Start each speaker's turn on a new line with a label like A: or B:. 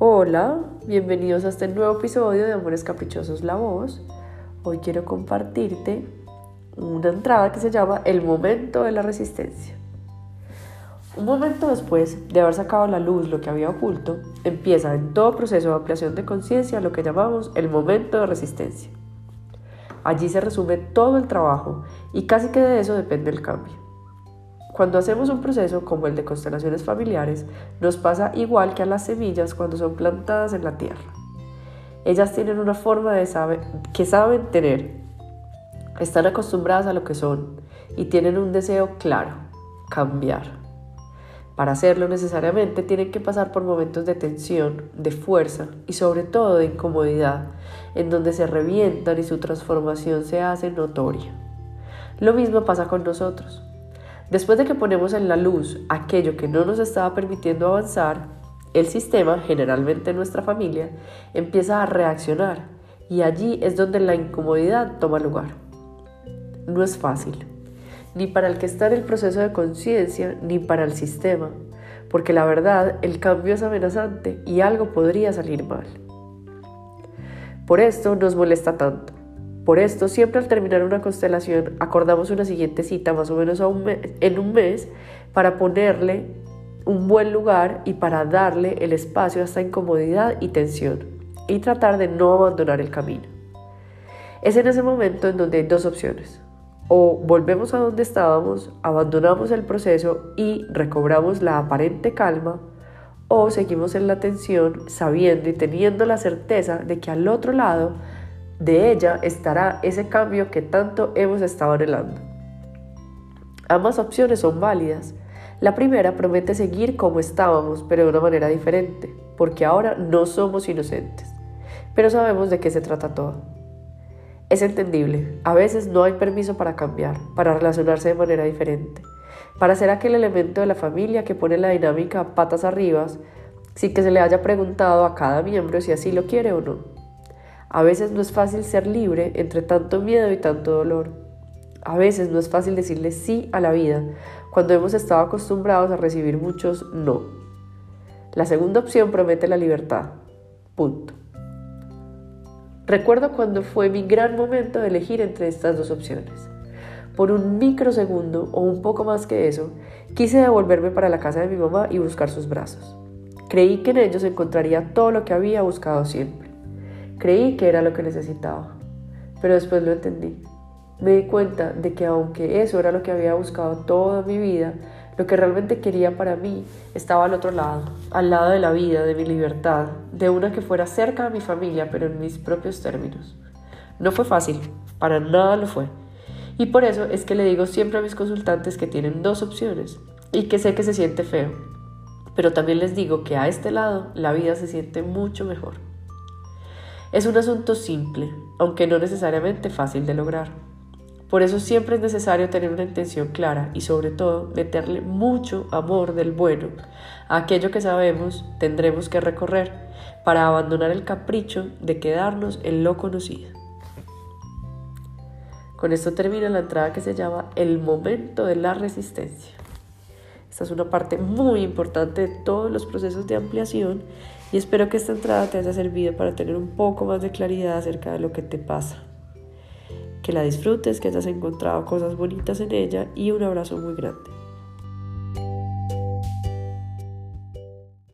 A: Hola, bienvenidos a este nuevo episodio de Amores Caprichosos La Voz. Hoy quiero compartirte una entrada que se llama El momento de la resistencia. Un momento después de haber sacado a la luz lo que había oculto, empieza en todo proceso de ampliación de conciencia lo que llamamos el momento de resistencia. Allí se resume todo el trabajo y casi que de eso depende el cambio. Cuando hacemos un proceso como el de constelaciones familiares, nos pasa igual que a las semillas cuando son plantadas en la tierra. Ellas tienen una forma de saber, que saben tener, están acostumbradas a lo que son y tienen un deseo claro, cambiar. Para hacerlo necesariamente tienen que pasar por momentos de tensión, de fuerza y sobre todo de incomodidad, en donde se revientan y su transformación se hace notoria. Lo mismo pasa con nosotros. Después de que ponemos en la luz aquello que no nos estaba permitiendo avanzar, el sistema, generalmente nuestra familia, empieza a reaccionar y allí es donde la incomodidad toma lugar. No es fácil, ni para el que está en el proceso de conciencia, ni para el sistema, porque la verdad el cambio es amenazante y algo podría salir mal. Por esto nos molesta tanto por esto, siempre al terminar una constelación, acordamos una siguiente cita más o menos en un mes para ponerle un buen lugar y para darle el espacio a esta incomodidad y tensión y tratar de no abandonar el camino. Es en ese momento en donde hay dos opciones. O volvemos a donde estábamos, abandonamos el proceso y recobramos la aparente calma, o seguimos en la tensión sabiendo y teniendo la certeza de que al otro lado de ella estará ese cambio que tanto hemos estado anhelando. Ambas opciones son válidas. La primera promete seguir como estábamos, pero de una manera diferente, porque ahora no somos inocentes, pero sabemos de qué se trata todo. Es entendible, a veces no hay permiso para cambiar, para relacionarse de manera diferente, para ser aquel elemento de la familia que pone la dinámica patas arriba, sin que se le haya preguntado a cada miembro si así lo quiere o no. A veces no es fácil ser libre entre tanto miedo y tanto dolor. A veces no es fácil decirle sí a la vida cuando hemos estado acostumbrados a recibir muchos no. La segunda opción promete la libertad. Punto. Recuerdo cuando fue mi gran momento de elegir entre estas dos opciones. Por un microsegundo o un poco más que eso, quise devolverme para la casa de mi mamá y buscar sus brazos. Creí que en ellos encontraría todo lo que había buscado siempre. Creí que era lo que necesitaba, pero después lo entendí. Me di cuenta de que aunque eso era lo que había buscado toda mi vida, lo que realmente quería para mí estaba al otro lado, al lado de la vida, de mi libertad, de una que fuera cerca de mi familia, pero en mis propios términos. No fue fácil, para nada lo fue. Y por eso es que le digo siempre a mis consultantes que tienen dos opciones y que sé que se siente feo. Pero también les digo que a este lado la vida se siente mucho mejor. Es un asunto simple, aunque no necesariamente fácil de lograr. Por eso siempre es necesario tener una intención clara y sobre todo meterle mucho amor del bueno a aquello que sabemos tendremos que recorrer para abandonar el capricho de quedarnos en lo conocido. Con esto termina la entrada que se llama El momento de la resistencia. Esta es una parte muy importante de todos los procesos de ampliación y espero que esta entrada te haya servido para tener un poco más de claridad acerca de lo que te pasa. Que la disfrutes, que hayas encontrado cosas bonitas en ella y un abrazo muy grande.